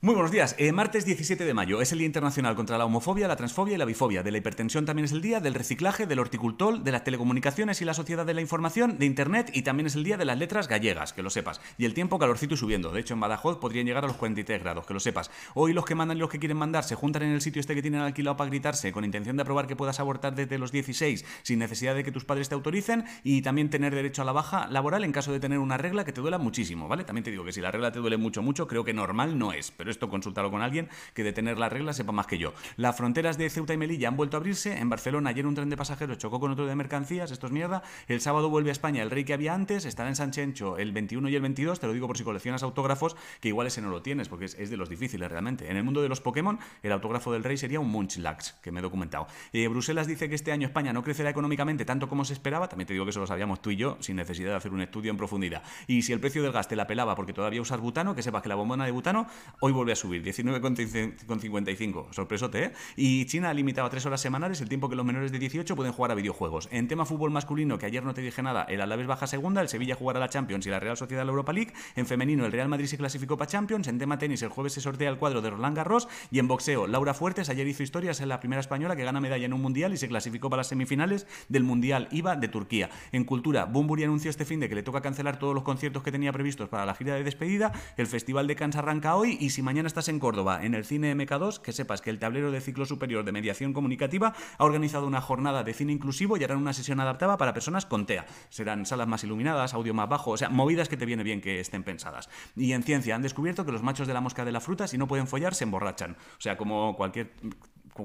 Muy buenos días. Eh, martes 17 de mayo es el Día Internacional contra la Homofobia, la Transfobia y la Bifobia. De la hipertensión también es el día, del reciclaje, del horticultor, de las telecomunicaciones y la sociedad de la información, de Internet y también es el día de las letras gallegas, que lo sepas. Y el tiempo calorcito y subiendo. De hecho, en Badajoz podrían llegar a los 43 grados, que lo sepas. Hoy los que mandan y los que quieren mandar se juntan en el sitio este que tienen alquilado para gritarse, con intención de aprobar que puedas abortar desde los 16 sin necesidad de que tus padres te autoricen y también tener derecho a la baja laboral en caso de tener una regla que te duela muchísimo, ¿vale? También te digo que si la regla te duele mucho, mucho, creo que normal no es, esto consúltalo con alguien que de tener las reglas sepa más que yo. Las fronteras de Ceuta y Melilla han vuelto a abrirse. En Barcelona ayer un tren de pasajeros chocó con otro de mercancías, esto es mierda. El sábado vuelve a España el rey que había antes, estará en Sanchencho el 21 y el 22, te lo digo por si coleccionas autógrafos, que igual ese no lo tienes, porque es, de los difíciles realmente. En el mundo de los Pokémon, el autógrafo del rey sería un Munchlax, que me he documentado. Eh, Bruselas dice que este año España no crecerá económicamente tanto como se esperaba, también te digo que eso lo sabíamos tú y yo, sin necesidad de hacer un estudio en profundidad. Y si el precio del gas te la pelaba porque todavía usas butano, que sepas que la bombona de butano hoy vuelve a subir, 19,35 55. Sorpresote, ¿eh? Y China ha limitado a tres horas semanales el tiempo que los menores de 18 pueden jugar a videojuegos. En tema fútbol masculino, que ayer no te dije nada, el Alavés baja segunda, el Sevilla jugará la Champions y la Real Sociedad la Europa League. En femenino, el Real Madrid se clasificó para Champions. En tema tenis, el jueves se sortea el cuadro de Roland Garros. Y en boxeo, Laura Fuertes ayer hizo historias en la primera española que gana medalla en un mundial y se clasificó para las semifinales del Mundial IVA de Turquía. En cultura, Bumburi anunció este fin de que le toca cancelar todos los conciertos que tenía previstos para la gira de despedida. El Festival de Cannes arranca hoy y si mañana estás en Córdoba, en el cine MK2, que sepas que el tablero de ciclo superior de mediación comunicativa ha organizado una jornada de cine inclusivo y harán una sesión adaptada para personas con TEA. Serán salas más iluminadas, audio más bajo, o sea, movidas que te viene bien que estén pensadas. Y en ciencia han descubierto que los machos de la mosca de la fruta, si no pueden follar, se emborrachan. O sea, como cualquier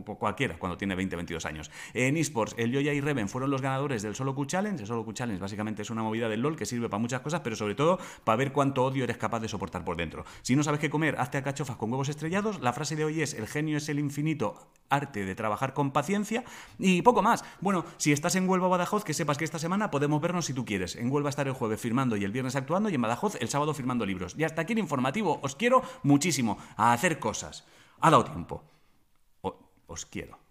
cualquiera cuando tiene 20, 22 años. En esports, el Yoya y Reven fueron los ganadores del Solo Q Challenge. El Solo Q Challenge básicamente es una movida del LOL que sirve para muchas cosas, pero sobre todo para ver cuánto odio eres capaz de soportar por dentro. Si no sabes qué comer, hazte a cachofas con huevos estrellados. La frase de hoy es: el genio es el infinito arte de trabajar con paciencia y poco más. Bueno, si estás en Huelva o Badajoz, que sepas que esta semana podemos vernos si tú quieres. En Huelva estar el jueves firmando y el viernes actuando y en Badajoz el sábado firmando libros. Y hasta aquí el informativo. Os quiero muchísimo a hacer cosas. Ha dado tiempo. Os quiero.